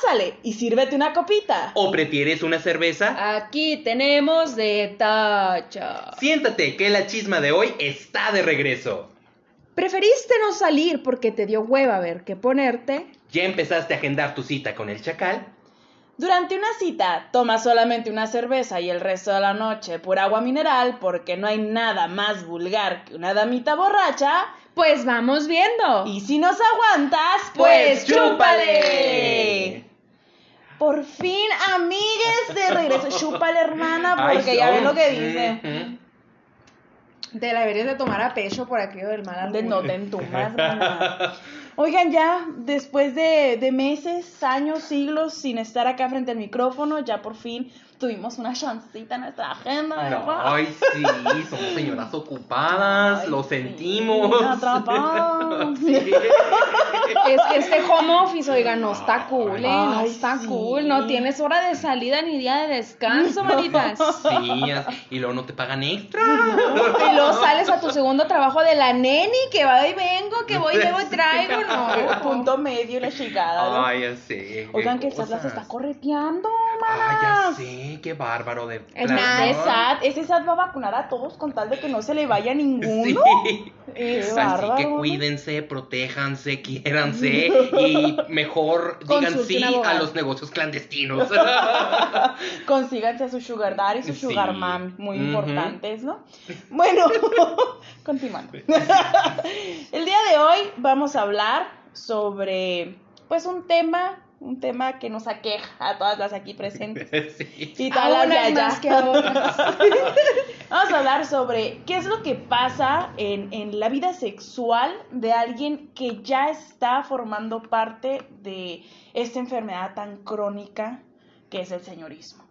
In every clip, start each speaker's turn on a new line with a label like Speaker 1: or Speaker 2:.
Speaker 1: Pásale y sírvete una copita.
Speaker 2: ¿O prefieres una cerveza?
Speaker 3: Aquí tenemos de tacha.
Speaker 2: Siéntate, que la chisma de hoy está de regreso.
Speaker 3: ¿Preferiste no salir porque te dio hueva ver qué ponerte?
Speaker 2: ¿Ya empezaste a agendar tu cita con el chacal?
Speaker 1: Durante una cita, toma solamente una cerveza y el resto de la noche pura agua mineral porque no hay nada más vulgar que una damita borracha.
Speaker 3: Pues vamos viendo.
Speaker 1: Y si nos aguantas, pues,
Speaker 2: Pues
Speaker 1: chúpale. Por fin, amigues, de regreso. Chúpale, hermana, porque
Speaker 2: Ay,
Speaker 1: ya ven lo que dice.
Speaker 3: Te la deberías de tomar a pecho por aquello del mal
Speaker 1: De no te entumas, mana. Oigan, ya después de, de meses, años, siglos sin estar acá frente al micrófono, ya por fin tuvimos una chancita en nuestra agenda. ¿verdad?
Speaker 2: Ay, sí, somos señoras ocupadas,
Speaker 1: Ay,
Speaker 2: lo
Speaker 1: sí,
Speaker 2: sentimos.
Speaker 1: atrapadas.
Speaker 2: Sí.
Speaker 3: Es que este home office, oiga, no está cool, ¿eh? No
Speaker 1: Ay,
Speaker 3: está
Speaker 1: sí.
Speaker 3: cool. No tienes hora de salida ni día de descanso, manitas.
Speaker 2: Sí, y luego no te pagan extra.
Speaker 3: Y luego sales a tu segundo trabajo de la neni, que va y vengo, que voy y luego y traigo, no.
Speaker 1: Punto medio y la chingada. ¿no?
Speaker 2: Ay, ya sé. qué
Speaker 1: Oigan, que el SAT las
Speaker 2: cosas.
Speaker 1: está correteando,
Speaker 2: Ay, ya sé, qué bárbaro de
Speaker 1: ese SAT, ese SAT va a vacunar a todos con tal de que no se le vaya ninguno.
Speaker 2: Sí. Así
Speaker 1: bárbaro,
Speaker 2: que cuídense, protéjanse, quiéranse y mejor digan sí
Speaker 3: abogado.
Speaker 2: a los negocios clandestinos.
Speaker 1: Consíganse a su sugar daddy y su
Speaker 2: Sí.
Speaker 1: sugar mom, muy importantes, ¿no? Bueno, continuando. El día de hoy vamos a hablar sobre, pues, un tema, un tema que nos aqueja a todas las aquí presentes.
Speaker 2: Sí.
Speaker 1: Y
Speaker 3: A
Speaker 1: todas las de allá.
Speaker 3: más que.
Speaker 1: Vamos a hablar sobre qué es lo que pasa en, en la vida sexual de alguien que ya está formando parte de esta enfermedad tan crónica que es el señorismo.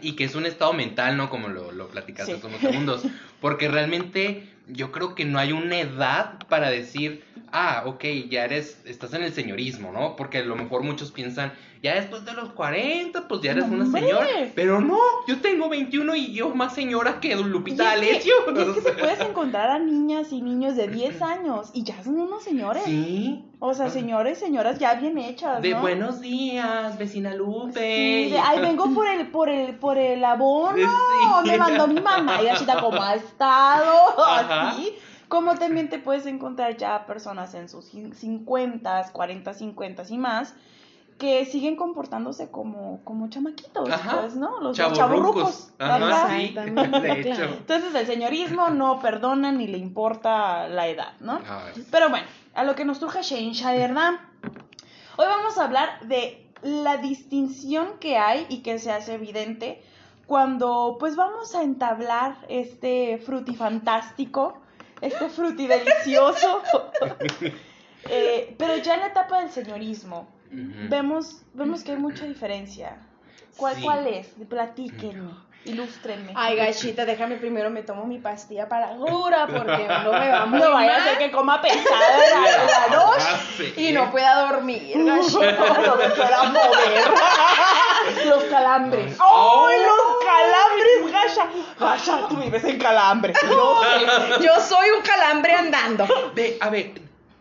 Speaker 2: Y que es un estado mental, ¿no? Como lo, lo platicaste
Speaker 1: Sí.
Speaker 2: hace unos segundos. Porque realmente yo creo que no hay una edad para decir, ah, ok, ya eres, estás en el señorismo, ¿no? Porque a lo mejor muchos piensan, ya después de los 40, pues ya eres una señora. Pero no, yo tengo 21 y yo más señora que Lupita
Speaker 1: Y es que, es que se puedes encontrar a niñas y niños de 10 años y ya son unos señores.
Speaker 2: Sí.
Speaker 1: O sea, señores, señoras ya bien hechas,
Speaker 2: De
Speaker 1: ¿no?
Speaker 2: buenos días, vecina Lupe.
Speaker 1: Sí, de, ay, vengo por el, por el, por el abono,
Speaker 2: Sí.
Speaker 1: me mandó mi mamá y Gachita, ¿cómo ha estado?
Speaker 2: Ajá.
Speaker 1: Así, como también te puedes encontrar ya personas en sus 50, 40, 50 y más, que siguen comportándose como, como chamaquitos,
Speaker 2: Ajá.
Speaker 1: pues, ¿no? Los chaburrucos.
Speaker 2: Ajá, sí.
Speaker 3: Exactamente,
Speaker 2: De hecho.
Speaker 3: claro.
Speaker 1: Entonces el señorismo no perdona ni le importa la edad, ¿no?
Speaker 2: Ay,
Speaker 1: Pero bueno, a lo que nos truje Shensha, ¿verdad? Hoy vamos a hablar de la distinción que hay y que se hace evidente cuando pues vamos a entablar este frutifantástico, este fruti delicioso, Eh, pero ya en la etapa del señorismo
Speaker 2: ujú.
Speaker 1: vemos, vemos que hay mucha diferencia. ¿Cuál,
Speaker 2: Sí.
Speaker 1: ¿Cuál es? Platíquenme, ilústrenme.
Speaker 3: Ay, gachita, déjame primero, me tomo mi pastilla para dura porque no me va muy
Speaker 1: no vaya a ser que coma pesada la, la noche.
Speaker 3: Y no pueda dormir, gachita.
Speaker 1: no me pueda mover. Los calambres.
Speaker 2: Oh.
Speaker 1: ¡Ay, los calambres, Gasha! Gasha, tú vives en calambre. Yo sé.
Speaker 3: Yo soy un calambre andando.
Speaker 2: Ve, a ver,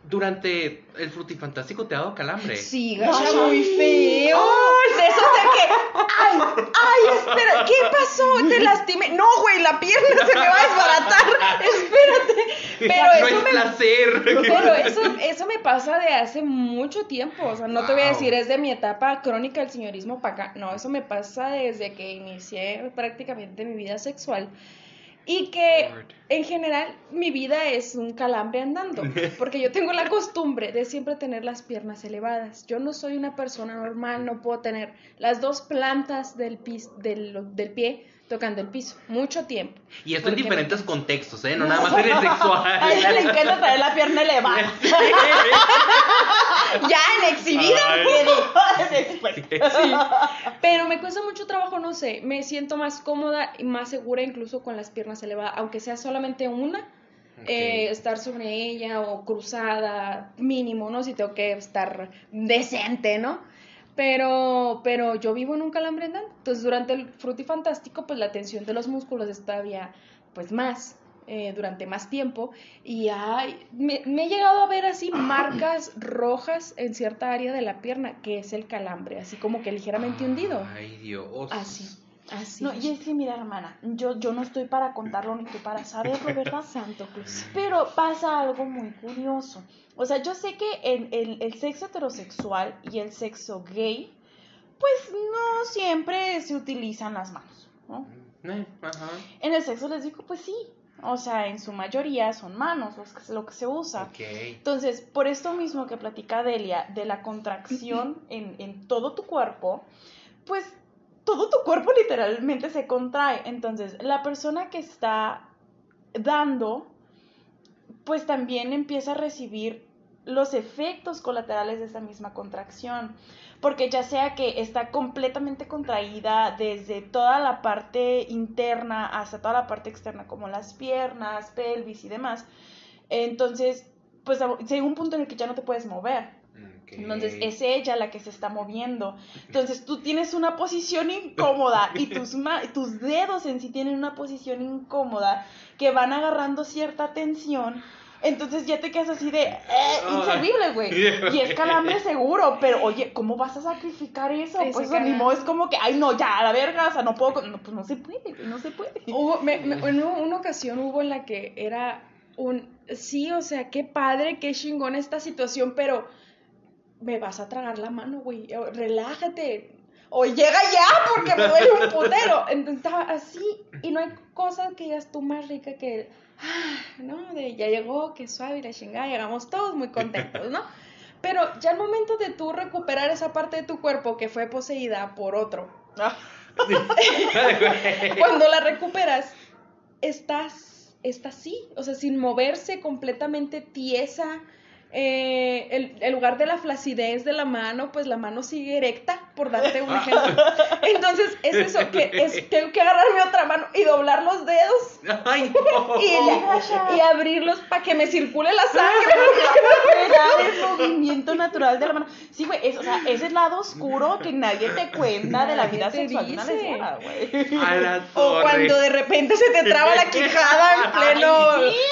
Speaker 2: durante el frutifantástico te ha dado calambre.
Speaker 3: Sí, gacha, muy feo. De esos de que, ay, ay, espera, ¿qué pasó? Te lastimé. No, güey, la pierna se me va a desbaratar. Espérate. Pero
Speaker 2: no
Speaker 3: eso
Speaker 2: es
Speaker 3: me
Speaker 2: placer.
Speaker 3: Pero eso, eso me pasa de hace mucho tiempo. O sea, no te voy a decir es de mi etapa crónica del señorismo para acá. No, eso me pasa desde que inicié prácticamente mi vida sexual. Y que en general mi vida es un calambre andando. Porque yo tengo la costumbre de siempre tener las piernas elevadas. Yo no soy una persona normal, no puedo tener las dos plantas del, pis, del, del pie tocando el piso. Mucho tiempo.
Speaker 2: Y esto en
Speaker 3: me
Speaker 2: diferentes contextos, ¿eh? No nada más en el sexual.
Speaker 1: A ella le encanta traer la pierna elevada.
Speaker 3: Ya en exhibida. Sí. Pero me cuesta mucho trabajo, no sé, me siento más cómoda y más segura incluso con las piernas elevadas, aunque sea solamente una, eh, estar sobre ella o cruzada, mínimo, ¿no? Si tengo que estar decente, ¿no? Pero, pero yo vivo en un calambre andando. Entonces, durante el frutifantástico, pues la tensión de los músculos es todavía, pues más. Eh, durante más tiempo y ay, me, me, he llegado a ver así marcas rojas en cierta área de la pierna, que es el calambre, así como que ligeramente hundido.
Speaker 2: Ay, Dios.
Speaker 3: Así. Así.
Speaker 1: No, y es que mira, hermana, yo, yo no estoy para contarlo ni tú para saberlo, ¿verdad?
Speaker 3: Santo Cruz.
Speaker 1: Pero pasa algo muy curioso. O sea, yo sé que en el, el sexo heterosexual y el sexo gay, pues no siempre se utilizan las manos, ¿no?
Speaker 2: Eh, ajá.
Speaker 1: En el sexo les digo, pues sí. O sea, en su mayoría son manos los que- lo que se usa. Entonces, por esto mismo que platica Delia, de la contracción en, en todo tu cuerpo, pues todo tu cuerpo literalmente se contrae. Entonces, la persona que está dando, pues también empieza a recibir los efectos colaterales de esa misma contracción. Porque ya sea que está completamente contraída desde toda la parte interna hasta toda la parte externa, como las piernas, pelvis y demás, entonces, pues llega un punto en el que ya no te puedes mover. Entonces es ella la que se está moviendo. Entonces tú tienes una posición incómoda y tus, ma- tus dedos en sí tienen una posición incómoda que van agarrando cierta tensión. Entonces ya te quedas así de eh, inservible, güey. Y es calambre seguro, pero oye, ¿cómo vas a sacrificar eso?
Speaker 3: Ese
Speaker 1: Pues modo, es como que, ay, no, ya, a la verga, o sea, no puedo, no, pues no se puede, no se puede.
Speaker 3: Hubo, me- me- en una ocasión hubo en la que era un, sí, o sea, qué padre, qué chingón esta situación, pero me vas a tragar la mano, güey, relájate, o llega ya porque me duele un putero. Entonces estaba así, y no hay cosa que digas tú más rica que, ah, no, de ya llegó, qué suave y la chingada, llegamos todos muy contentos, ¿no? Pero ya al momento de tú recuperar esa parte de tu cuerpo que fue poseída por otro, cuando la recuperas, estás, está así, o sea, sin moverse, completamente tiesa. Eh, el, el lugar de la flacidez de la mano, pues la mano sigue erecta, por darte un ejemplo. Entonces, es eso, que es, tengo que agarrar mi otra mano y doblar los dedos
Speaker 2: Ay, no.
Speaker 3: y, y abrirlos para que me circule la sangre.
Speaker 1: El movimiento natural de la mano. Sí, güey, es, o sea, es el lado oscuro que nadie te cuenta de la vida sexual de una lesbiana, güey.
Speaker 2: A la
Speaker 3: O cuando de repente se te traba la quijada en pleno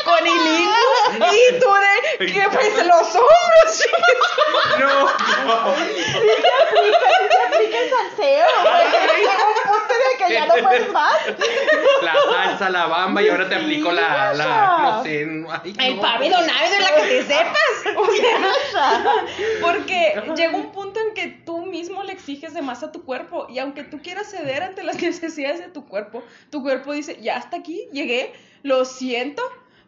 Speaker 3: conilingus y tú que pues los hombros.
Speaker 2: No, no.
Speaker 1: aplica el salseo, güey. Llega un punto en el que ya no puedes más.
Speaker 2: La salsa, la bamba y ahora te aplico la, la, no sé, no, ay,
Speaker 3: El
Speaker 2: no.
Speaker 3: pavido návido de la que te sepas. O sea, porque llega un punto en que tú mismo le exiges de más a tu cuerpo y aunque tú quieras ceder ante las necesidades de tu cuerpo, tu cuerpo dice, ya hasta aquí, llegué, lo siento.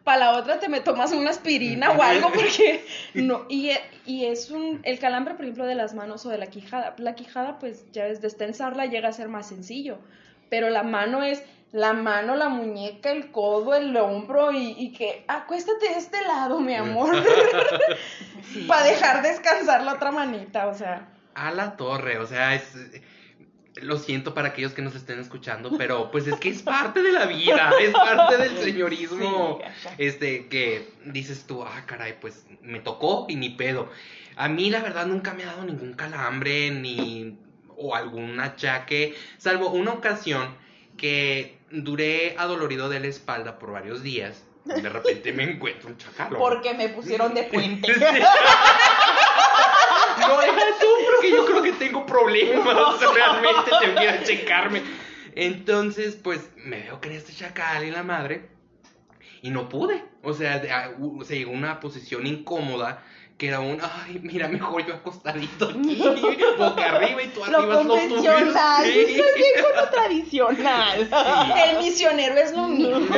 Speaker 3: Para la otra te me tomas una aspirina o algo porque no y, y es un el calambre por ejemplo de las manos o de la quijada la quijada pues ya es destensarla llega a ser más sencillo pero la mano es la mano, la muñeca, el codo, el hombro y, y que acuéstate de este lado, mi amor, para dejar descansar la otra manita, o sea.
Speaker 2: A la torre, o sea, es... Lo siento para aquellos que nos estén escuchando, pero pues es que es parte de la vida, es parte del señorismo.
Speaker 1: Sí.
Speaker 2: Este, que dices tú, ah, caray, pues me tocó y ni pedo. A mí la verdad nunca me ha dado ningún calambre ni o algún achaque, salvo una ocasión que duré adolorido de la espalda por varios días. De repente me encuentro un chacalo.
Speaker 1: Porque me pusieron de puente.
Speaker 2: No, deja tú, porque yo creo que tengo problemas. Realmente tengo que ir a checarme. Entonces, pues, me veo que este chacal y la madre. Y no pude. O sea, de- a- u- se llegó a una posición incómoda. Que era un, ay, mira, mejor yo acostadito aquí, boca arriba y tú
Speaker 1: Lo
Speaker 2: arriba lo
Speaker 1: convencional. Yo
Speaker 2: Sí.
Speaker 1: soy bien con lo tradicional.
Speaker 3: El misionero es lo mismo.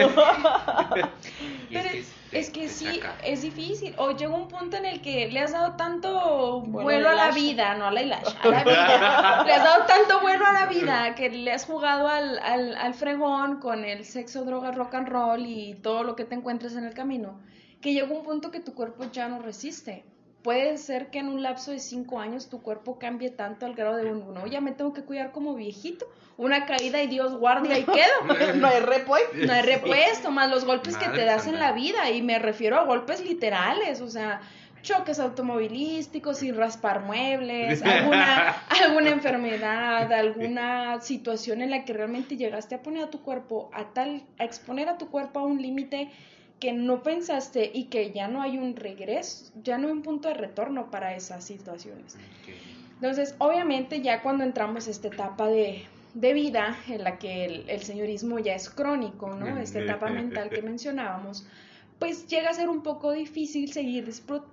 Speaker 2: Y es
Speaker 3: Pero
Speaker 2: que
Speaker 3: es,
Speaker 2: te-
Speaker 3: es que sí,
Speaker 2: saca.
Speaker 3: es difícil. O llega un punto en el que le has dado tanto
Speaker 1: Vuelo
Speaker 3: vuelo
Speaker 1: a la
Speaker 3: vida, no a la hilacha, a la vida. Le has dado tanto vuelo a la vida que le has jugado al, al, al fregón con el sexo, droga, rock and roll y todo lo que te encuentres en el camino, que llega un punto que tu cuerpo ya no resiste. Puede ser que en un lapso de cinco años tu cuerpo cambie tanto al grado de un, no, ya me tengo que cuidar como viejito, una caída y Dios guardia y quedo.
Speaker 1: No hay repuesto.
Speaker 3: No hay repuesto, más los golpes que te das en la vida, y me refiero a golpes literales, o sea, choques automovilísticos, sin raspar muebles, alguna, alguna enfermedad, alguna situación en la que realmente llegaste a poner a tu cuerpo a tal, a exponer a tu cuerpo a un límite que no pensaste y que ya no hay un regreso, ya no hay un punto de retorno para esas situaciones. Entonces, obviamente ya cuando entramos a esta etapa de, de vida en la que el, el, señorismo ya es crónico, ¿no? Esta etapa mental que mencionábamos, pues llega a ser un poco difícil seguir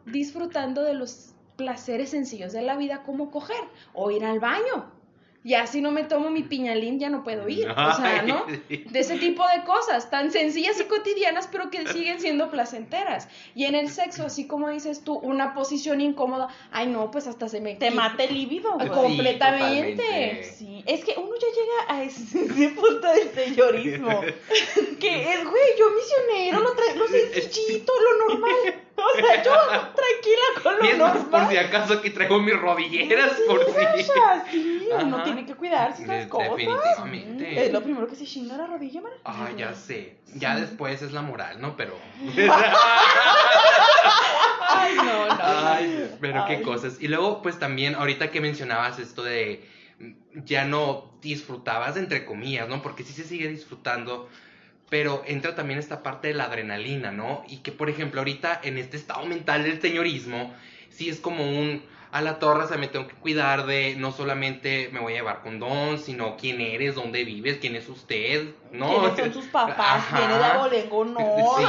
Speaker 3: disfrutando de los placeres sencillos de la vida como coger o ir al baño ya si no me tomo mi piñalín ya no puedo ir. O sea, ¿no? De ese tipo de cosas, tan sencillas y cotidianas, pero que siguen siendo placenteras. Y en el sexo, así como dices tú, una posición incómoda, ay no, pues hasta se me...
Speaker 1: Te mata el líbido.
Speaker 3: completamente.
Speaker 1: Sí, es que uno ya llega a ese, punto del señorismo. que es, güey, yo misionero, lo, lo sencillito, lo normal. O sea, yo tranquila con lo normal.
Speaker 2: Por si acaso aquí traigo mis rodilleras, por si...
Speaker 1: Sí, uno tiene que cuidarse esas cosas.
Speaker 2: Definitivamente.
Speaker 1: Es lo primero que se chinga la rodilla, man.
Speaker 2: Ah, ya sé. Ya después es la moral, ¿no? Pero...
Speaker 1: Ay, no, no.
Speaker 2: Ay, pero qué cosas. Y luego, pues también, ahorita que mencionabas esto de ya no disfrutabas, entre comillas, ¿no? Porque sí se sigue disfrutando pero entra también esta parte de la adrenalina, ¿no? Y que, por ejemplo, ahorita en este estado mental del señorismo, sí es como un, a la torre, se me tengo que cuidar de no solamente me voy a llevar condón, sino quién eres, dónde vives, quién es usted, ¿no?
Speaker 1: ¿Quiénes son sus papás? ¿Viene de abolengo? No.
Speaker 2: Sí,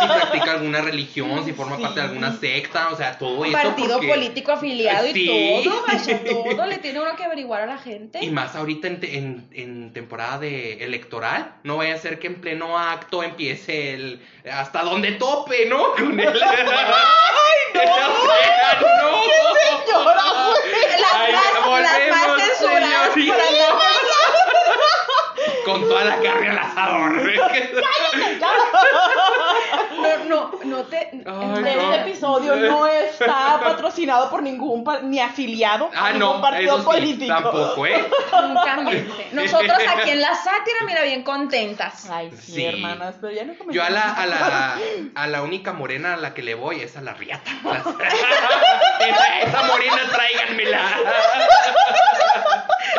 Speaker 2: si practica alguna religión, si forma parte de alguna secta, o sea, todo eso.
Speaker 3: Partido político afiliado y todo, vaya, todo le tiene uno que averiguar a la gente.
Speaker 2: Y más ahorita en, en, en temporada de electoral, no vaya a ser que en pleno acto empiece el hasta donde tope, ¿no? Con el...
Speaker 1: ¡Ay, no! no! señora,
Speaker 3: Las, más, las más censuradas
Speaker 2: Con toda la carne al asador.
Speaker 3: No, no, no te.
Speaker 1: este episodio no está patrocinado por ningún ni afiliado
Speaker 2: ah,
Speaker 1: a ningún
Speaker 2: no,
Speaker 1: partido político.
Speaker 2: Tampoco, ¿eh?
Speaker 3: Nunca mente. Nosotros aquí en la sátira, mira, bien contentas.
Speaker 1: Ay, sí, hermanas, pero ya no
Speaker 2: Yo a la, a la, a la única morena a la que le voy es a la riata. esa, esa morena, tráiganmela.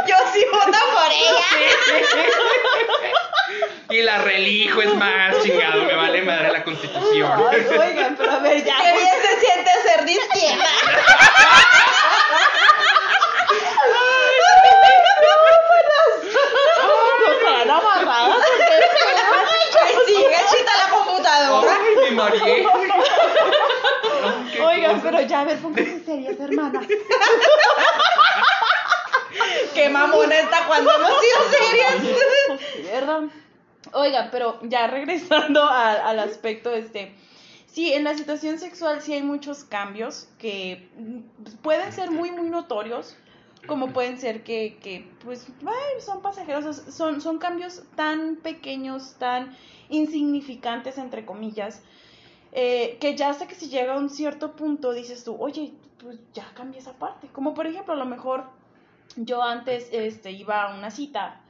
Speaker 3: Yo sí voto por ella.
Speaker 2: Y la relijo, es más, chingado, me vale madre la constitución.
Speaker 1: Ay, oigan, pero a ver, ya.
Speaker 3: Qué bien se siente ser de izquierda.
Speaker 1: Oigan, pero ya, a ver, pónganse serias, hermanas.
Speaker 3: Qué mamona está cuando hemos sido serias.
Speaker 1: Oiga, pero ya regresando al aspecto este. Sí, en la situación sexual sí hay muchos cambios que pueden ser muy, muy notorios, como pueden ser que, que pues, ay, son pasajeros, son, son cambios tan pequeños, tan insignificantes, entre comillas, eh, que ya sé que si llega a un cierto punto dices tú, oye, pues ya cambia esa parte. Como por ejemplo, a lo mejor yo antes este, iba a una cita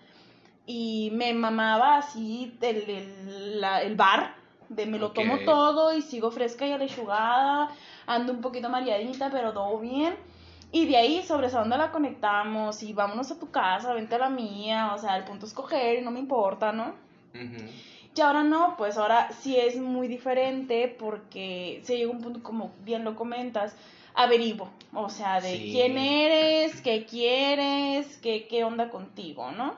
Speaker 1: y me mamaba así el, el, el bar, de me lo tomo todo y sigo fresca y alechugada, ando un poquito mareadita, pero todo bien. Y de ahí sobre esa onda la conectamos y vámonos a tu casa, vente a la mía, o sea, el punto es coger y no me importa, ¿no? Y ahora no, pues ahora sí es muy diferente porque se llega un punto, como bien lo comentas, averiguo, o sea, de quién eres, qué quieres, qué, qué onda contigo, ¿no?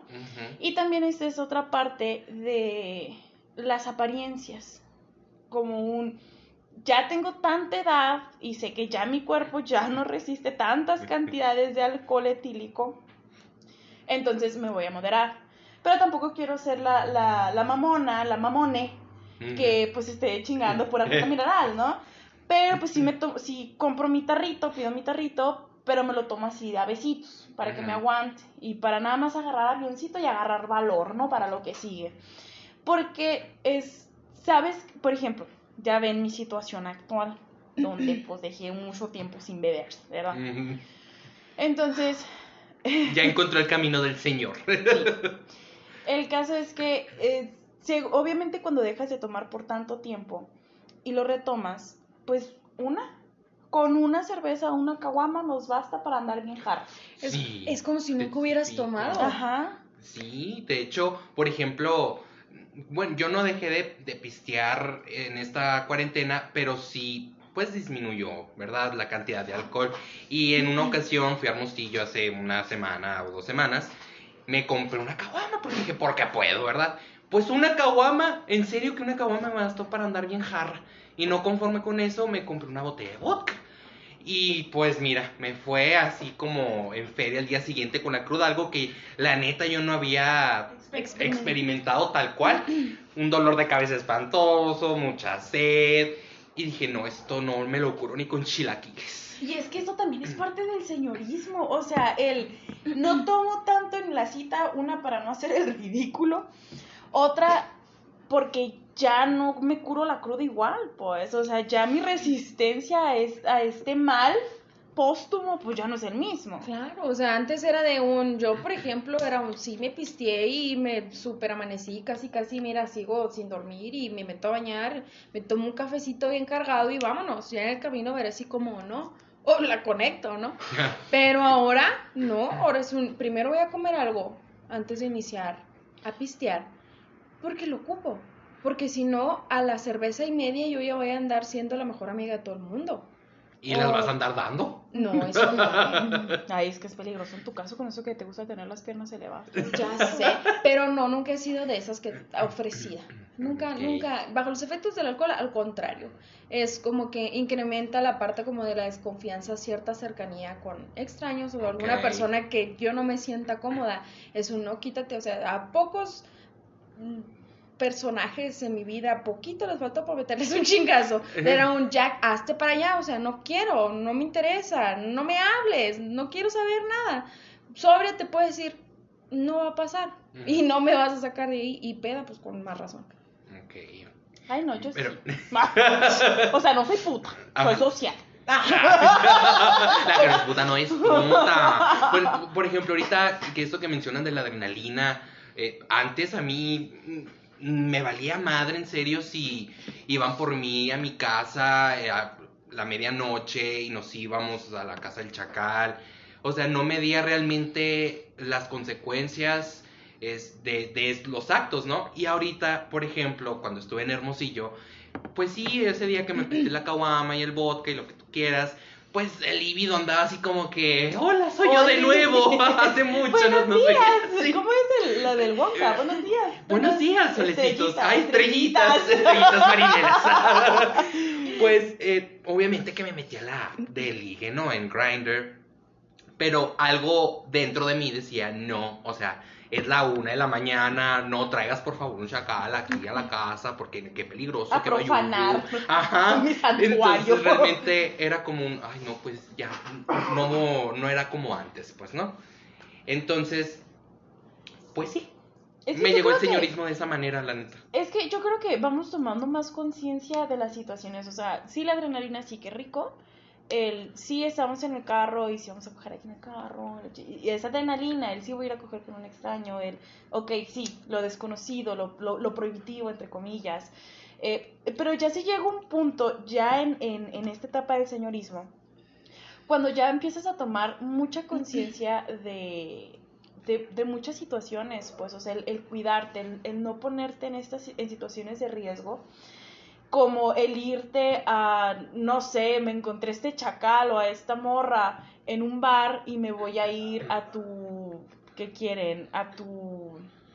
Speaker 1: Y también esta es otra parte de las apariencias, como un, ya tengo tanta edad y sé que ya mi cuerpo ya no resiste tantas cantidades de alcohol etílico, entonces me voy a moderar. Pero tampoco quiero ser la, la, la mamona, la mamone, que pues esté chingando por algo mineral, ¿no? Pero pues si me si compro mi tarrito, pido mi tarrito, pero me lo tomo así de a besitos, para que me aguante. Y para nada más agarrar avioncito y agarrar valor, ¿no? Para lo que sigue. Porque es, ¿sabes? Por ejemplo, ya ven mi situación actual, donde pues dejé mucho tiempo sin beber, ¿verdad? Entonces...
Speaker 2: ya encontró el camino del Señor.
Speaker 1: El caso es que, eh, obviamente cuando dejas de tomar por tanto tiempo y lo retomas, pues una, con una cerveza o una caguama nos basta para andar bien jarros.
Speaker 3: Es,
Speaker 2: Sí,
Speaker 3: es como si nunca hubieras tomado.
Speaker 1: Ajá.
Speaker 2: Sí, de hecho, por ejemplo, bueno, yo no dejé de, de pistear en esta cuarentena, pero sí, pues disminuyó, ¿verdad? La cantidad de alcohol. Y en una ocasión fui a Hermosillo hace una semana o dos semanas, me compré una caguama, porque dije, porque puedo, ¿verdad? Pues una caguama, en serio que una caguama me bastó para andar bien jarra. Y no conforme con eso, me compré una botella de vodka. Y pues mira, me fue así como en feria el día siguiente con la cruda, algo que la neta yo no había
Speaker 1: Experimentado.
Speaker 2: experimentado tal cual. Un dolor de cabeza espantoso, mucha sed. Y dije, no, esto no me lo curo ni con chilaquiles.
Speaker 1: Y es que eso también es parte del señorismo, o sea, el no tomo tanto en la cita, una para no hacer el ridículo, otra porque ya no me curo la cruda igual, pues, o sea, ya mi resistencia a, es- a este mal póstumo, pues ya no es el mismo.
Speaker 3: Claro, o sea, antes era de un, yo por ejemplo, era un, sí me pisteé y me super amanecí, casi casi, mira, sigo sin dormir y me meto a bañar, me tomo un cafecito bien cargado y vámonos, ya en el camino veré así como, ¿no? O la conecto, ¿no? Pero ahora, no, ahora es un, primero voy a comer algo antes de iniciar a pistear, porque lo ocupo, porque si no, a la cerveza y media yo ya voy a andar siendo la mejor amiga de todo el mundo.
Speaker 2: ¿Y las vas a andar dando?
Speaker 3: No, eso no.
Speaker 1: Ay, es que es peligroso en tu caso con eso que te gusta tener las piernas elevadas.
Speaker 3: Ya sé, pero no, nunca he sido de esas que ofrecida. Nunca, nunca, bajo los efectos del alcohol, al contrario, es como que incrementa la parte como de la desconfianza, cierta cercanía con extraños o alguna persona que yo no me sienta cómoda. Es un no, quítate, o sea, a pocos personajes en mi vida, poquito les faltó por meterles un chingazo. Era un Jack, hazte para allá, o sea, no quiero, no me interesa, no me hables, no quiero saber nada. Sobria te puede decir, no va a pasar y no me vas a sacar de ahí y peda, pues con más razón.
Speaker 2: Ok.
Speaker 1: Ay, no, yo
Speaker 2: Pero-
Speaker 1: sí. o sea, no soy puta, soy
Speaker 2: Ajá.
Speaker 1: social.
Speaker 2: La que no es puta no es puta. Bueno, por ejemplo, ahorita que esto que mencionan de la adrenalina, eh, antes a mí mm, me valía madre en serio si iban por mí a mi casa eh, a la medianoche y nos íbamos a la casa del chacal. O sea, no medía realmente las consecuencias es, de, de los actos, ¿no? Y ahorita, por ejemplo, cuando estuve en Hermosillo, pues sí, ese día que me pedí la caguama y el vodka y lo que tú quieras, pues el líbido andaba así como que, hola, soy yo de nuevo, hace mucho,
Speaker 1: Buenos
Speaker 2: no, no sé
Speaker 1: días.
Speaker 2: Sí.
Speaker 1: ¿Cómo es el- la del Wonka? Buenos días.
Speaker 2: Buenos días, solecitos.
Speaker 1: Estrellitas,
Speaker 2: Ay, estrellitas, estrellitas marineras. pues, eh, obviamente que me metí a la de ligue, ¿no? En Grindr. Pero algo dentro de mí decía, no, o sea, es la una de la mañana, no traigas por favor un chacal aquí a la casa, porque qué peligroso
Speaker 1: A
Speaker 2: que
Speaker 1: profanar
Speaker 2: Ajá. Entonces realmente era como un, ay no, pues ya, no, no era como antes, pues, ¿no? Entonces, pues sí,
Speaker 1: Es que
Speaker 2: me llegó el
Speaker 1: que-
Speaker 2: señorismo de esa manera, la neta.
Speaker 1: Es que yo creo que vamos tomando más conciencia de las situaciones. O sea, sí, la adrenalina sí que rico. El sí estamos en el carro y sí vamos a coger aquí en el carro. Y esa adrenalina, el sí voy a ir a coger con un extraño. El, ok, sí, lo desconocido, lo, lo, lo prohibitivo, entre comillas. Eh, pero ya sí llega un punto, ya en, en, en esta etapa del señorismo, cuando ya empiezas a tomar mucha conciencia de, de, de muchas situaciones, pues, o sea, el, el cuidarte, el, el no ponerte en estas en situaciones de riesgo, como el irte a, no sé, me encontré este chacal o a esta morra en un bar y me voy a ir a tu, ¿qué quieren? A tu,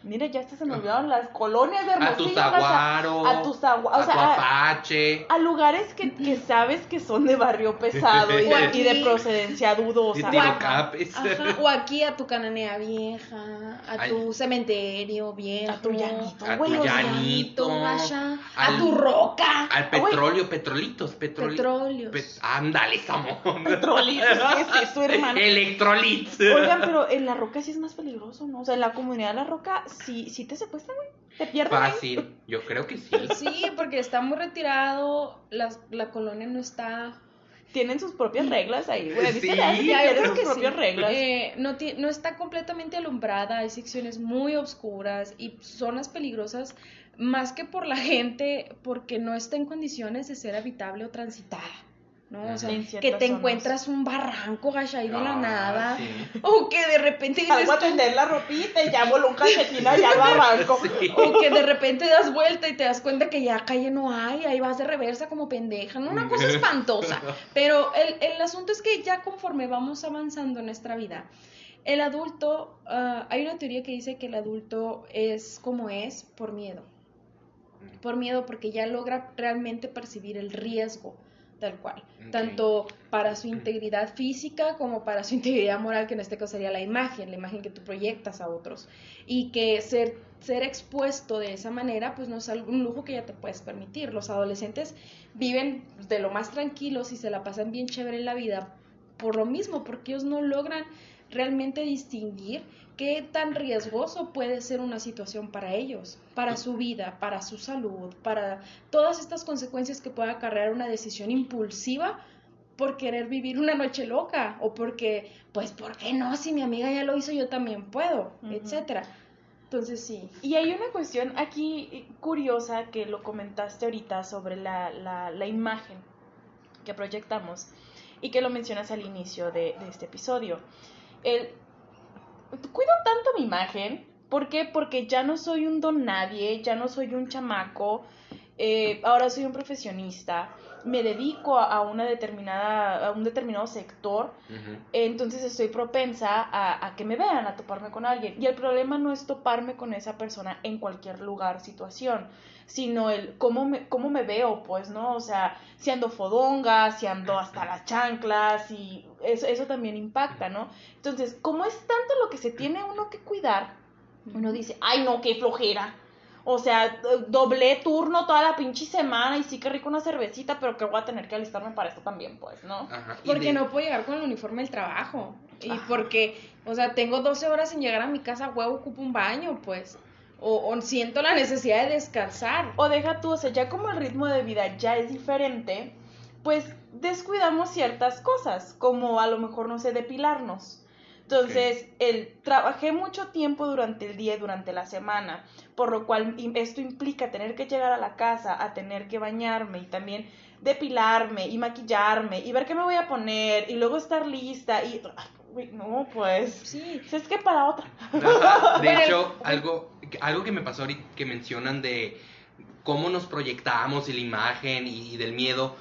Speaker 1: mire, ya hasta se me olvidaron las colonias de
Speaker 2: A tu
Speaker 1: Hermosillo, casa-
Speaker 2: saguaro,
Speaker 1: a tu sagua- o
Speaker 2: a
Speaker 1: sea,
Speaker 2: tu
Speaker 1: a-
Speaker 2: apache.
Speaker 1: a lugares que, que sabes que son de barrio pesado y,
Speaker 3: O
Speaker 1: de-
Speaker 3: aquí.
Speaker 1: y de procedencia
Speaker 2: de
Speaker 1: dudosa.
Speaker 3: Ajá.
Speaker 2: capes.
Speaker 3: Ajá, o aquí a tu cananea vieja, a
Speaker 2: Ay.
Speaker 3: tu cementerio viejo,
Speaker 1: A tu llanito,
Speaker 2: A
Speaker 1: güey,
Speaker 2: tu llanito.
Speaker 3: gacha, a
Speaker 2: al-
Speaker 3: tu roca,
Speaker 2: Al petróleo, petrolitos, petroli-
Speaker 3: petróleos.
Speaker 2: pet- ándale, Samón.
Speaker 1: Petrolitos, ¿qué es eso, hermano?
Speaker 2: Electrolits.
Speaker 1: Oigan, pero en la roca sí es más peligroso, ¿no? O sea, en la comunidad de la roca sí, sí te secuestran, güey. Te pierden. ahí.
Speaker 2: Fácil, yo creo que sí.
Speaker 3: Sí, porque está muy retirado, las- la colonia no está...
Speaker 1: Tienen sus propias reglas ahí, güey.
Speaker 2: Sí, ya,
Speaker 3: yo
Speaker 1: sus
Speaker 3: que
Speaker 1: propias
Speaker 3: sí.
Speaker 1: reglas.
Speaker 3: Eh, no, ti- no está completamente alumbrada, hay secciones muy oscuras y zonas peligrosas, más que por la gente, porque no está en condiciones de ser habitable o transitada. ¿No? O sea, que te
Speaker 1: zonas.
Speaker 3: encuentras un barranco gacha ahí de la
Speaker 2: Ah,
Speaker 3: nada.
Speaker 2: sí.
Speaker 3: O que de repente dices
Speaker 1: Salgo a tender la ropita y ya voló un calcetín allá al barranco.
Speaker 2: Sí.
Speaker 3: O que de repente das vuelta y te das cuenta que ya calle no hay, ahí vas de reversa como pendeja, ¿no? Una cosa espantosa. Pero el, el asunto es que ya conforme vamos avanzando en nuestra vida, el adulto, ah, hay una teoría que dice que el adulto es como es por miedo. Por miedo porque ya logra realmente percibir el riesgo tal cual, tanto para su integridad física como para su integridad moral, que en este caso sería la imagen, la imagen que tú proyectas a otros. Y que ser, ser expuesto de esa manera, pues no es un lujo que ya te puedes permitir. Los adolescentes viven de lo más tranquilos y se la pasan bien chévere en la vida por lo mismo, porque ellos no logran realmente distinguir qué tan riesgoso puede ser una situación para ellos, para su vida, para su salud, para todas estas consecuencias que puede acarrear una decisión impulsiva por querer vivir una noche loca o porque, pues, ¿por qué no? Si mi amiga ya lo hizo, yo también puedo,
Speaker 1: Ujú.
Speaker 3: etcétera. Entonces sí.
Speaker 1: Y hay una cuestión aquí curiosa que lo comentaste ahorita sobre la, la, la imagen que proyectamos y que lo mencionas al inicio de, de este episodio. El, cuido tanto mi imagen, ¿por qué? Porque ya no soy un don nadie, ya no soy un chamaco, eh, ahora soy un profesionista, me dedico a, una determinada, a un determinado sector entonces estoy propensa a, a que me vean, a toparme con alguien. Y el problema no es toparme con esa persona en cualquier lugar, situación, sino el cómo me, cómo me veo, pues, ¿no? O sea, si ando fodonga, si ando hasta las chanclas, y eso, eso también impacta, ¿no? Entonces, como es tanto lo que se tiene uno que cuidar, uno dice, ay, no, qué flojera. O sea, doblé turno toda la pinche semana y sí que rico una cervecita, pero que voy a tener que alistarme para esto también, pues, ¿no?
Speaker 2: Ajá.
Speaker 3: Porque
Speaker 2: de-
Speaker 3: no puedo llegar con el uniforme del trabajo. Y
Speaker 1: Ajá.
Speaker 3: porque, o sea, tengo 12 horas sin llegar a mi casa, huevo, ocupo un baño, pues. O, o siento la necesidad de descansar.
Speaker 1: O deja tú, o sea, ya como el ritmo de vida ya es diferente, pues descuidamos ciertas cosas, como a lo mejor, no sé, depilarnos. Entonces, el, trabajé mucho tiempo durante el día y durante la semana, por lo cual esto implica tener que llegar a la casa, a tener que bañarme y también depilarme y maquillarme y ver qué me voy a poner y luego estar lista y... no, pues...
Speaker 3: Sí.
Speaker 1: Si es que para otra.
Speaker 2: Ajá, De hecho, algo, algo que me pasó ahorita que mencionan de cómo nos proyectamos y la imagen y, y del miedo,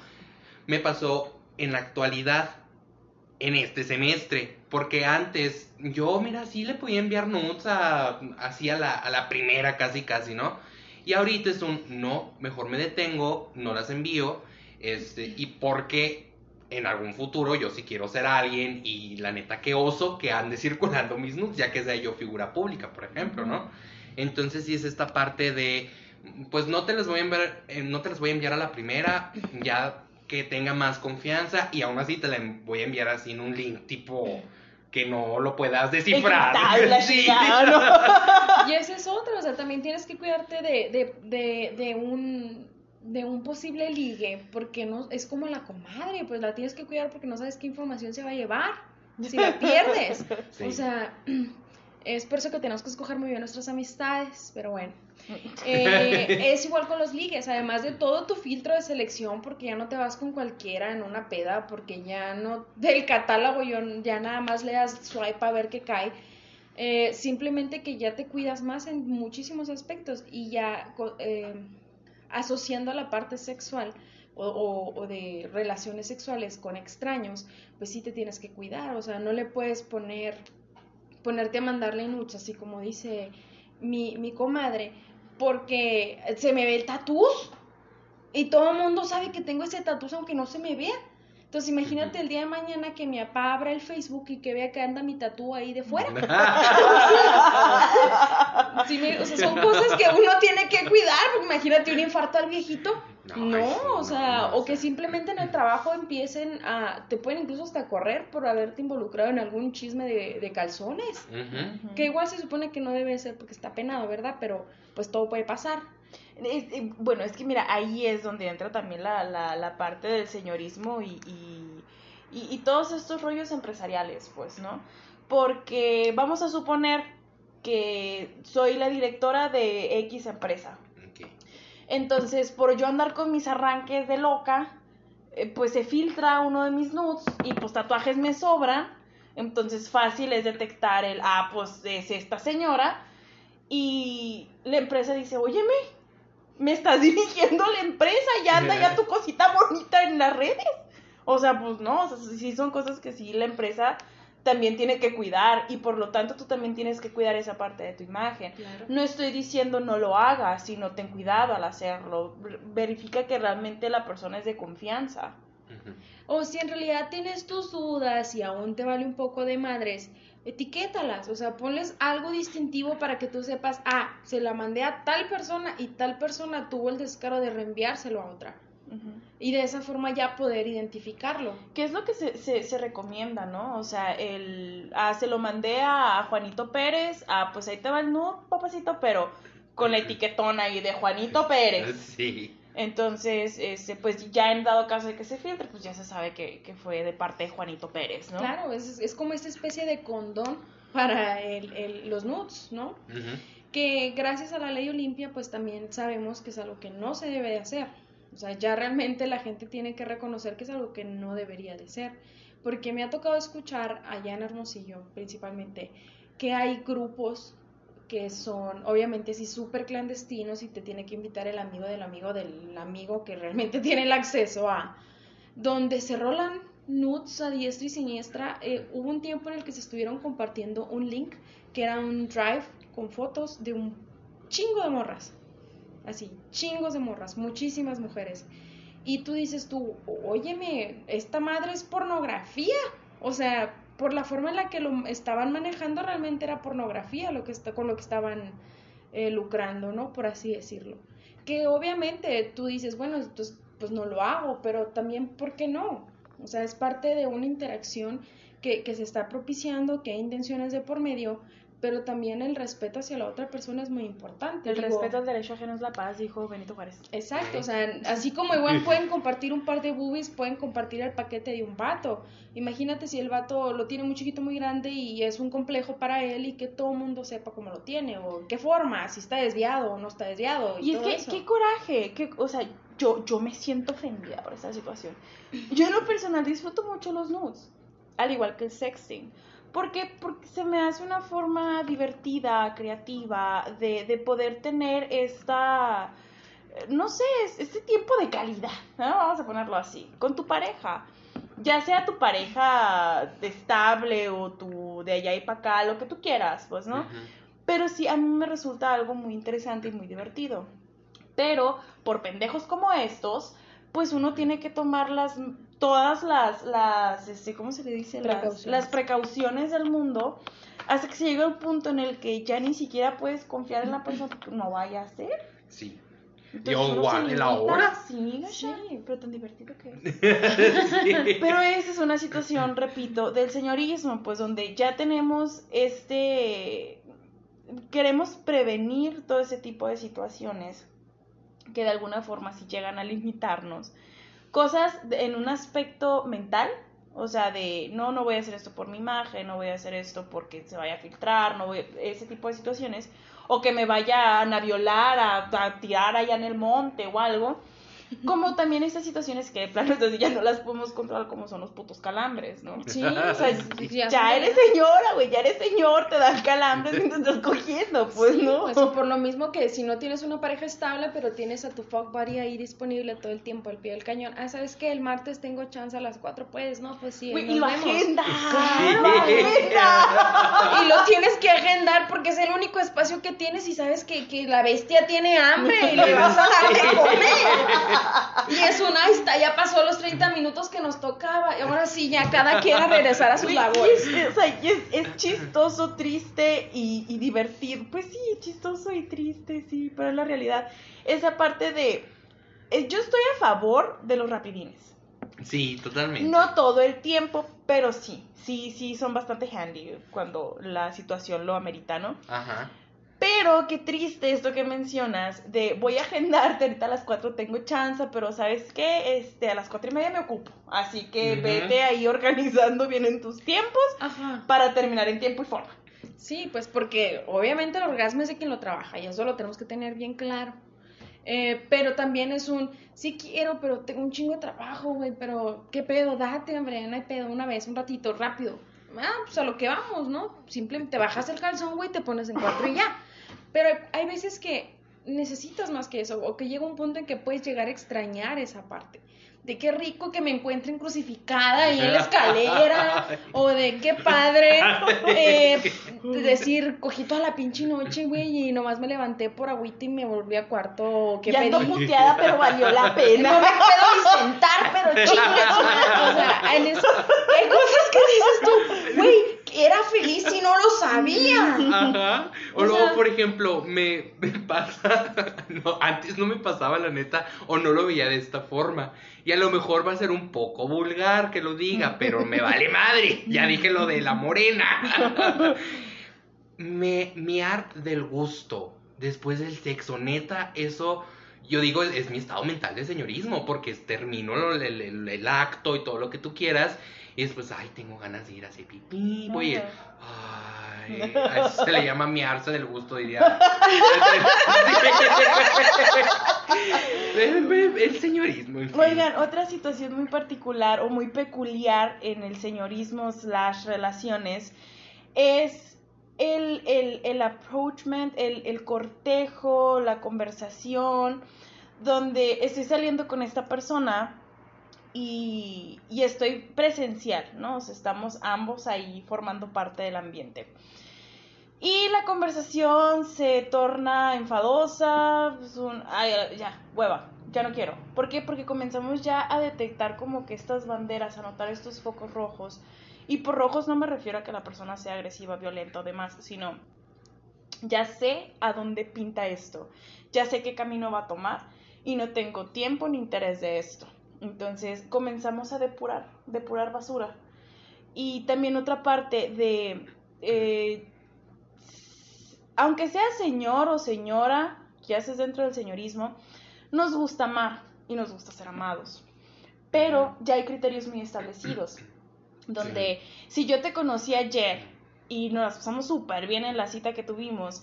Speaker 2: me pasó en la actualidad, en este semestre. Porque antes, yo, mira, sí le podía enviar notes a, así a la, a la primera, casi, casi, ¿no? Y ahorita es un, no, mejor me detengo, no las envío, este, y porque en algún futuro yo sí quiero ser alguien y la neta que oso que ande circulando mis nudes, ya que sea yo figura pública, por ejemplo, ¿no? Entonces sí es esta parte de, pues no te las voy a enviar, eh, no te las voy a enviar a la primera, ya que tenga más confianza y aún así te la voy a enviar así en un link tipo que no lo puedas descifrar. Sí.
Speaker 1: ¿no?
Speaker 3: Y esa es otra, o sea, también tienes que cuidarte de, de, de, de un de un posible ligue, porque no es como la comadre, pues la tienes que cuidar porque no sabes qué información se va a llevar si la pierdes.
Speaker 2: Sí.
Speaker 3: O sea, es por eso que tenemos que escoger muy bien nuestras amistades, pero bueno. Eh, es igual con los ligues, además de todo tu filtro de selección, porque ya no te vas con cualquiera en una peda, porque ya no, del catálogo yo ya nada más le das swipe a ver qué cae. Eh, simplemente que ya te cuidas más en muchísimos aspectos y ya eh, asociando a la parte sexual o, o- o de relaciones sexuales con extraños, pues sí te tienes que cuidar, o sea, no le puedes poner, ponerte a mandarle nudes, así como dice mi, mi comadre, porque se me ve el tatús y todo el mundo sabe que tengo ese tatús aunque no se me vea. Entonces imagínate el día de mañana que mi papá abra el Facebook y que vea que anda mi tatú ahí de fuera. Sí, me- o sea, son cosas que uno tiene que cuidar, porque imagínate un infarto al viejito.
Speaker 2: No,
Speaker 3: No,
Speaker 2: ay, sí,
Speaker 3: o sea,
Speaker 2: no,
Speaker 3: o
Speaker 2: o
Speaker 3: que simplemente en el trabajo empiecen a, te pueden incluso hasta correr por haberte involucrado en algún chisme de, de calzones. Que igual se supone que no debe ser porque está penado, ¿verdad? Pero pues todo puede pasar.
Speaker 1: Es- eh, bueno, es que mira, ahí es donde entra también la, la, la parte del señorismo y, y, y- y todos estos rollos empresariales, pues, ¿no? Porque vamos a suponer que soy la directora de X empresa. Entonces, por yo andar con mis arranques de loca, eh, pues se filtra uno de mis nudes y pues tatuajes me sobran, entonces fácil es detectar el, ah, pues es esta señora y la empresa dice, óyeme, me estás dirigiendo la empresa y anda ya tu cosita bonita en las redes. O sea, pues no, sí son cosas que sí la empresa también tiene que cuidar y por lo tanto tú también tienes que cuidar esa parte de tu imagen. No estoy diciendo no lo hagas, sino ten cuidado al hacerlo. Verifica que realmente la persona es de confianza.
Speaker 3: O si en realidad tienes tus dudas y aún te vale un poco de madres, etiquétalas, o sea, ponles algo distintivo para que tú sepas, ah, se la mandé a tal persona y tal persona tuvo el descaro de reenviárselo a otra. Y de esa forma ya poder identificarlo.
Speaker 1: ¿Qué es lo que se, se, recomienda, no? O sea, el, ah, se lo mandé a Juanito Pérez, ah, pues ahí te va el nudo, papacito, pero con la etiquetona ahí de Juanito Pérez.
Speaker 2: Sí.
Speaker 1: Entonces, este, pues ya en dado caso de que se filtre, pues ya se sabe que, que fue de parte de Juanito Pérez, ¿no?
Speaker 3: Claro, es, es como esta especie de condón para el, el, los nudes, ¿no? Que gracias a la ley Olimpia, pues también sabemos que es algo que no se debe de hacer. O sea, ya realmente la gente tiene que reconocer que es algo que no debería de ser. Porque me ha tocado escuchar allá en Hermosillo, principalmente, que hay grupos que son obviamente sí súper clandestinos y te tiene que invitar el amigo del amigo del amigo que realmente tiene el acceso a, donde se rolan nudes a diestra y siniestra. Eh, hubo un tiempo en el que se estuvieron compartiendo un link que era un drive con fotos de un chingo de morras. Así, chingos de morras, muchísimas mujeres. Y tú dices tú, óyeme, esta madre es pornografía. O sea, por la forma en la que lo estaban manejando realmente era pornografía lo que está, con lo que estaban eh, lucrando, ¿no? Por así decirlo. Que obviamente tú dices, bueno, entonces, pues no lo hago, pero también, ¿por qué no? O sea, es parte de una interacción que, que se está propiciando, que hay intenciones de por medio, pero también el respeto hacia la otra persona es muy importante.
Speaker 1: El respeto al derecho ajeno es la paz, dijo Benito Juárez.
Speaker 3: Exacto, o sea, así como igual pueden compartir un par de boobies, pueden compartir el paquete de un vato. Imagínate si el vato lo tiene muy chiquito, muy grande y es un complejo para él y que todo el mundo sepa cómo lo tiene o qué forma, si está desviado o no está desviado.
Speaker 1: Y, es que, qué coraje, que, o sea, yo, yo me siento ofendida por esta situación. Yo en lo personal disfruto mucho los nudes, al igual que el sexting porque, porque se me hace una forma divertida, creativa, de, de poder tener esta, no sé, este tiempo de calidad, vamos a ponerlo así, con tu pareja. Ya sea tu pareja estable o tu de allá y para acá, lo que tú quieras, pues, ¿no? Pero sí, a mí me resulta algo muy interesante y muy divertido. Pero por pendejos como estos, pues uno tiene que tomar las todas las, las este, ¿cómo se le dice? Las, las precauciones del mundo hasta que se llega un punto en el que ya ni siquiera puedes confiar en la persona que no vaya a ser.
Speaker 2: Sí. igual la hora.
Speaker 1: Sí, sí, pero tan divertido que es. Pero esa es una situación, repito, del señorismo, pues donde ya tenemos este queremos prevenir todo ese tipo de situaciones que de alguna forma si llegan a limitarnos cosas en un aspecto mental, o sea, de no, no voy a hacer esto por mi imagen, no voy a hacer esto porque se vaya a filtrar, no voy, ese tipo de situaciones, o que me vayan a violar, a tirar allá en el monte o algo, como también estas situaciones que de plano entonces ya no las podemos controlar como son los putos calambres, ¿no?
Speaker 3: Sí, o sea,
Speaker 1: ya, eres señora, güey, ya eres señor, te dan calambres y te estás cogiendo, pues, ¿no?
Speaker 3: Pues por lo mismo que si no tienes una pareja estable, pero tienes a tu fuck buddy ahí disponible todo el tiempo al pie del cañón. Ah, ¿sabes qué? El martes tengo chance a las 4, pues, ¿no? Pues sí,
Speaker 1: y lo agenda,
Speaker 3: Y lo tienes que agendar porque es el único espacio que tienes y sabes que, que la bestia tiene hambre y le vas a dar de comer. Y es una, ahí está, ya pasó los 30 minutos que nos tocaba. Y ahora sí, ya cada quien a regresar a sus labores.
Speaker 1: Es, es, chistoso, triste y, divertido. Pues sí, chistoso y triste, sí, pero es la realidad. Esa parte de. Eh, yo estoy a favor de los rapidines.
Speaker 2: Sí, totalmente.
Speaker 1: No todo el tiempo, pero sí. Sí, sí, son bastante handy cuando la situación lo amerita, ¿no?
Speaker 2: Ajá.
Speaker 1: Pero qué triste esto que mencionas de voy a agendarte, ahorita a las 4 tengo chance, pero ¿sabes qué? Este, a las cuatro y media me ocupo. Así que vete ahí organizando bien en tus tiempos para terminar en tiempo y forma.
Speaker 3: Sí, pues porque obviamente el orgasmo es de quien lo trabaja y eso lo tenemos que tener bien claro. Eh, pero también es un, sí quiero, pero tengo un chingo de trabajo, güey, pero qué pedo, date, hombre, no hay pedo, una vez, un ratito, rápido. Ah, pues a lo que vamos, ¿no? Simplemente bajas el calzón, güey, te pones en cuatro y ya. Pero hay veces que necesitas más que eso, o que llega un punto en que puedes llegar a extrañar esa parte de qué rico que me encuentren crucificada ahí en la escalera, o de qué padre eh, decir, cogí toda la pinche noche, güey, y nomás me levanté por agüita y me volví a cuarto,
Speaker 1: que ya ando puteada, pero valió la pena.
Speaker 3: No me puedo sentar, pero chingue, o sea, en eso, hay cosas que dices tú, güey, era feliz y no lo sabía.
Speaker 2: Ajá. O, luego, por ejemplo, me, me pasa, no, antes no me pasaba la neta, o no lo veía de esta forma. Y a lo mejor va a ser un poco vulgar que lo diga, pero me vale madre. Ya dije lo de la morena. me, miar del gusto después del sexo, neta, eso yo digo, es, mi estado mental de señorismo, porque termino el, el, acto y todo lo que tú quieras, y después, ay, tengo ganas de ir a hacer pipí, voy, ay, a eso se le llama miarse del gusto, diría. el, señorismo.
Speaker 1: Oigan, otra situación muy particular o muy peculiar en el señorismo slash relaciones es el, el, el approachment, el, el cortejo, la conversación, donde estoy saliendo con esta persona y, estoy presencial, ¿no? estamos ambos ahí formando parte del ambiente. Y la conversación se torna enfadosa, pues ay, ya, hueva, ya no quiero. ¿Por qué? Porque comenzamos ya a detectar como que estas banderas, a notar estos focos rojos. Y por rojos no me refiero a que la persona sea agresiva, violenta o demás, sino ya sé a dónde pinta esto, ya sé qué camino va a tomar y no tengo tiempo ni interés de esto. Entonces comenzamos a depurar, depurar basura. Y también otra parte de... Eh, aunque sea señor o señora que haces dentro del señorismo, nos gusta amar y nos gusta ser amados. Pero ya hay criterios muy establecidos, donde si yo te conocí ayer y nos pasamos súper bien en la cita que tuvimos,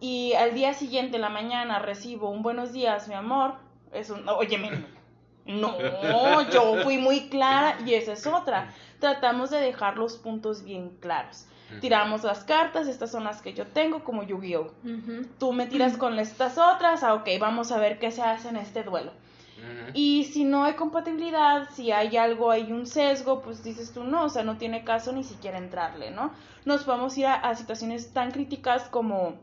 Speaker 1: y al día siguiente, en la mañana, recibo un buenos días, mi amor, es un, oye, no, yo fui muy clara y esa es otra. Tratamos de dejar los puntos bien claros. Tiramos las cartas, estas son las que yo tengo como Yu-Gi-Oh. Tú me tiras con estas otras, ah, ok, vamos a ver qué se hace en este duelo. Y si no hay compatibilidad, si hay algo, hay un sesgo, pues dices tú no, o sea, no tiene caso ni siquiera entrarle, ¿no? Nos podemos ir a, situaciones tan críticas como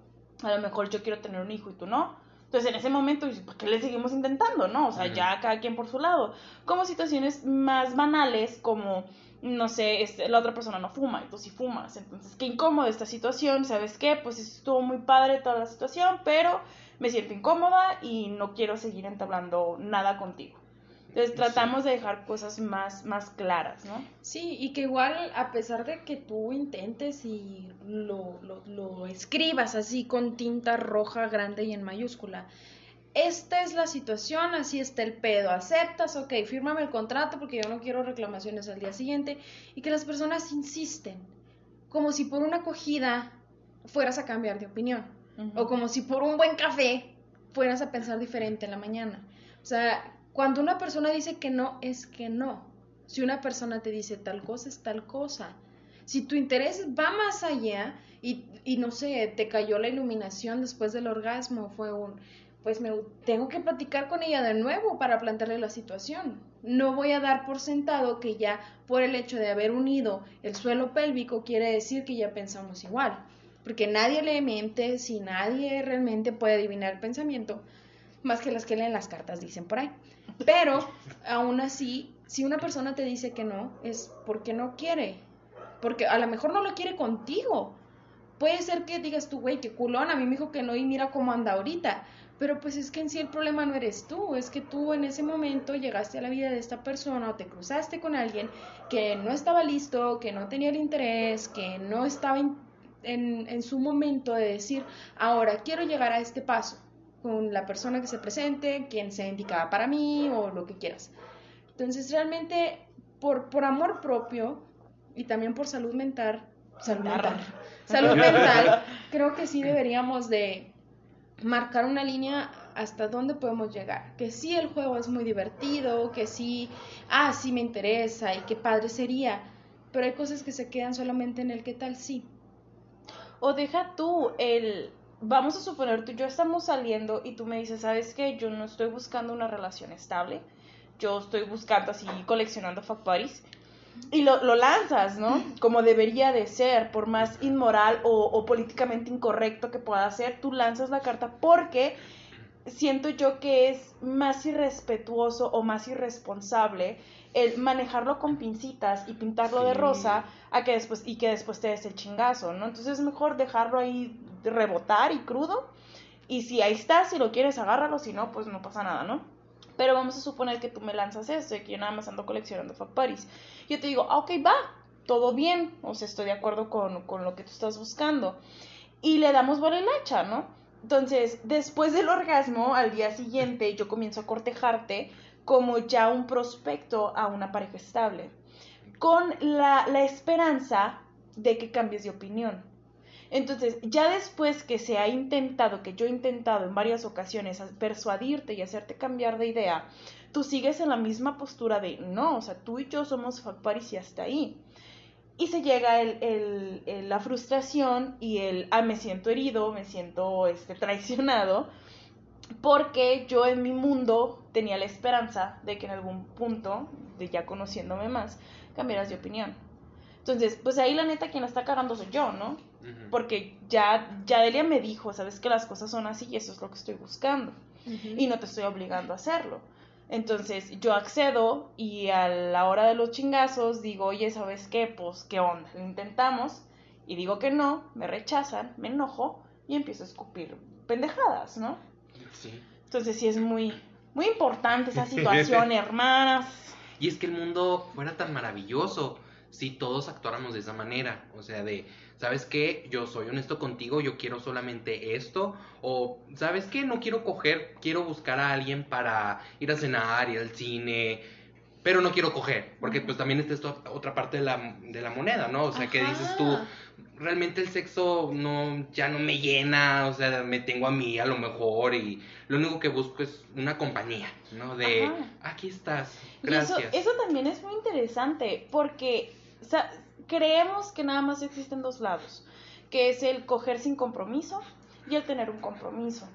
Speaker 1: a lo mejor yo quiero tener un hijo y tú no. Entonces en ese momento, ¿por qué le seguimos intentando, no? O sea, ya cada quien por su lado. Como situaciones más banales como no sé, este, la otra persona no fuma y tú sí fumas. Entonces, qué incómoda esta situación, ¿sabes qué? Pues estuvo muy padre toda la situación, pero me siento incómoda y no quiero seguir entablando nada contigo. Entonces tratamos de dejar cosas más, más claras, ¿no?
Speaker 3: Sí, y que igual a pesar de que tú intentes y lo, lo, lo escribas así con tinta roja grande y en mayúscula, esta es la situación, así está el pedo, aceptas, ok, fírmame el contrato porque yo no quiero reclamaciones al día siguiente y que las personas insisten, como si por una acogida fueras a cambiar de opinión o como si por un buen café fueras a pensar diferente en la mañana. O sea, cuando una persona dice que no, es que no. Si una persona te dice tal cosa, es tal cosa. Si tu interés va más allá y, no sé, te cayó la iluminación después del orgasmo, fue un pues me tengo que platicar con ella de nuevo para plantearle la situación. No voy a dar por sentado que ya por el hecho de haber unido el suelo pélvico quiere decir que ya pensamos igual, porque nadie le miente si nadie realmente puede adivinar el pensamiento, más que las que leen las cartas dicen por ahí. Pero aún así, si una persona te dice que no, es porque no quiere, porque a lo mejor no lo quiere contigo. Puede ser que digas tú, güey, qué culón, a mí me dijo que no y mira cómo anda ahorita pero pues es que en sí el problema no eres tú, es que tú en ese momento llegaste a la vida de esta persona o te cruzaste con alguien que no estaba listo, que no tenía el interés, que no estaba en, en, su momento de decir, ahora quiero llegar a este paso con la persona que se presente, quien sea indicada para mí o lo que quieras. Entonces realmente por, por amor propio y también por salud mental, salud mental, salud mental, creo que sí deberíamos de marcar una línea hasta dónde podemos llegar. Que sí, el juego es muy divertido, que sí, ah, sí me interesa y qué padre sería, pero hay cosas que se quedan solamente en el qué tal sí.
Speaker 1: O deja tú el, vamos a suponer tú y yo estamos saliendo y tú me dices, ¿sabes qué? Yo no estoy buscando una relación estable, yo estoy buscando así, coleccionando fuck buddies. Y lo, lo lanzas, ¿no? Como debería de ser, por más inmoral o, o políticamente incorrecto que pueda ser, tú lanzas la carta porque siento yo que es más irrespetuoso o más irresponsable el manejarlo con pincitas y pintarlo de rosa a que después y que después te des el chingazo, ¿no? Entonces es mejor dejarlo ahí rebotar y crudo y si ahí está, si lo quieres agárralo, si no, pues no pasa nada, ¿no? Pero vamos a suponer que tú me lanzas esto y que yo nada más ando coleccionando fuck buddies. Yo te digo, ah, ok, va, todo bien, o sea, estoy de acuerdo con, con lo que tú estás buscando. Y le damos bola y lacha, ¿no? Entonces, después del orgasmo, al día siguiente, yo comienzo a cortejarte como ya un prospecto a una pareja estable, con la, esperanza de que cambies de opinión. Entonces, ya después que se ha intentado, que yo he intentado en varias ocasiones persuadirte y hacerte cambiar de idea, tú sigues en la misma postura de no, o sea, tú y yo somos fuck y hasta ahí. Y se llega el- el- la frustración y el, ah, me siento herido, me siento este, traicionado, porque yo en mi mundo tenía la esperanza de que en algún punto, de ya conociéndome más, cambiaras de opinión. Entonces, pues ahí la neta quien la está cagando soy yo, ¿no? Porque ya, ya Delia me dijo, sabes que las cosas son así y eso es lo que estoy buscando. Y no te estoy obligando a hacerlo. Entonces yo accedo y a la hora de los chingazos digo, oye, ¿sabes qué? Pues, ¿qué onda? Lo intentamos y digo que no, me rechazan, me enojo y empiezo a escupir pendejadas, ¿no?
Speaker 2: Sí.
Speaker 1: Entonces sí es muy, muy importante esa situación, hermanas.
Speaker 2: Y es que el mundo fuera tan maravilloso si todos actuáramos de esa manera. O sea, de, ¿sabes qué? Yo soy honesto contigo, yo quiero solamente esto. O, ¿sabes qué? No quiero coger, quiero buscar a alguien para ir a cenar, ir al cine. Pero no quiero coger, porque pues también está esta otra parte de la, de la moneda, ¿no? O sea, que dices tú,
Speaker 3: Ajá.
Speaker 2: Realmente el sexo no ya no me llena, o sea, me tengo a mí a lo mejor y lo único que busco es una compañía, ¿no? De
Speaker 1: Ajá.
Speaker 2: aquí estás,
Speaker 1: Y eso,
Speaker 2: gracias.
Speaker 1: eso también es muy interesante porque o sea, creemos que nada más existen dos lados, que es el coger sin compromiso y el tener un compromiso.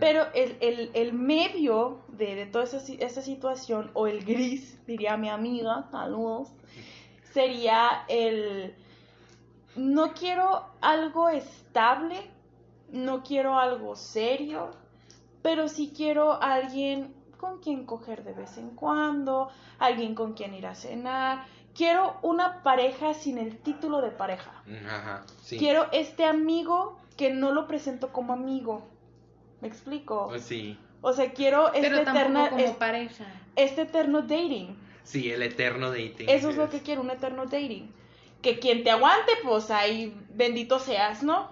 Speaker 1: Pero el, el, el medio de, de toda esa, esa situación, o el gris, diría mi amiga, saludos, sería el no quiero algo estable, no quiero algo serio, pero sí quiero alguien con quien coger de vez en cuando, alguien con quien ir a cenar. Quiero una pareja sin el título de pareja.
Speaker 2: Ajá, sí.
Speaker 1: Quiero este amigo que no lo presento como amigo. ¿Me explico?
Speaker 2: Pues sí.
Speaker 1: O sea, quiero este,
Speaker 3: como
Speaker 1: es-
Speaker 3: pareja.
Speaker 1: este eterno dating.
Speaker 2: Sí, el eterno dating.
Speaker 1: Eso es lo que quiero, un eterno dating. Que quien te aguante, pues ahí bendito seas, ¿no?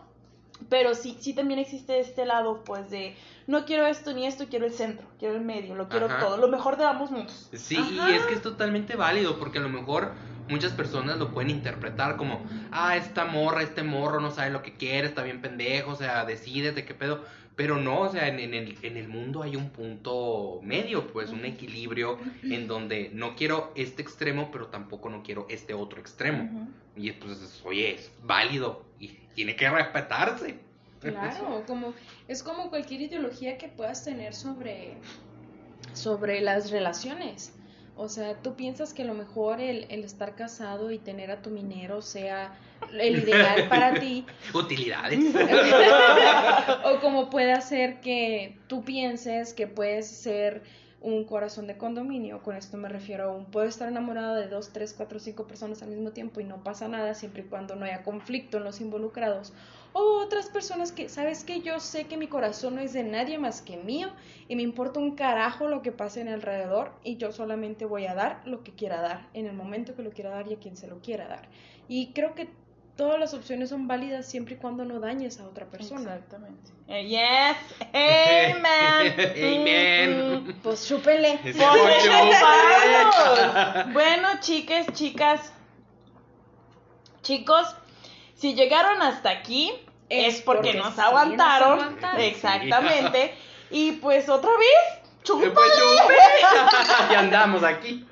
Speaker 1: Pero sí, sí también existe este lado, pues de no quiero esto ni esto, quiero el centro, quiero el medio, lo quiero
Speaker 2: Ajá.
Speaker 1: todo, lo mejor de ambos mundos.
Speaker 2: Sí,
Speaker 3: Ajá.
Speaker 2: y es que es totalmente válido, porque a lo mejor muchas personas lo pueden interpretar como, ah, esta morra, este morro no sabe lo que quiere, está bien pendejo, o sea, decídete qué pedo. Pero no, o sea, en, en el, en el mundo hay un punto medio, pues un equilibrio en donde no quiero este extremo, pero tampoco no quiero este otro extremo.
Speaker 1: Ujú.
Speaker 2: Y entonces, oye, es válido y tiene que respetarse.
Speaker 3: Claro, como es como cualquier ideología que puedas tener sobre sobre las relaciones. O sea, tú piensas que a lo mejor el, el estar casado y tener a tu minero sea el ideal para ti,
Speaker 2: Utilidades.
Speaker 3: o como puede hacer que tú pienses que puedes ser un corazón de condominio, con esto me refiero a un, puedo estar enamorado de dos, tres, cuatro, cinco personas al mismo tiempo y no pasa nada siempre y cuando no haya conflicto en los involucrados. O otras personas que, sabes que yo sé que mi corazón no es de nadie más que mío y me importa un carajo lo que pase en alrededor y yo solamente voy a dar lo que quiera dar, en el momento que lo quiera dar y a quien se lo quiera dar. Y creo que todas las opciones son válidas siempre y cuando no dañes a otra persona.
Speaker 1: Exactamente. Eh, yes, amen.
Speaker 2: Amen.
Speaker 1: Mm,
Speaker 3: Pues
Speaker 1: Pues, vamos. Bueno, chiques, chicas, chicos, si llegaron hasta aquí es,
Speaker 3: Es
Speaker 1: porque,
Speaker 3: porque
Speaker 1: nos
Speaker 3: sí,
Speaker 1: aguantaron.
Speaker 3: nos.
Speaker 1: Exactamente. Y pues otra vez,
Speaker 2: Eh,
Speaker 1: chúpale.
Speaker 2: pues, y andamos aquí.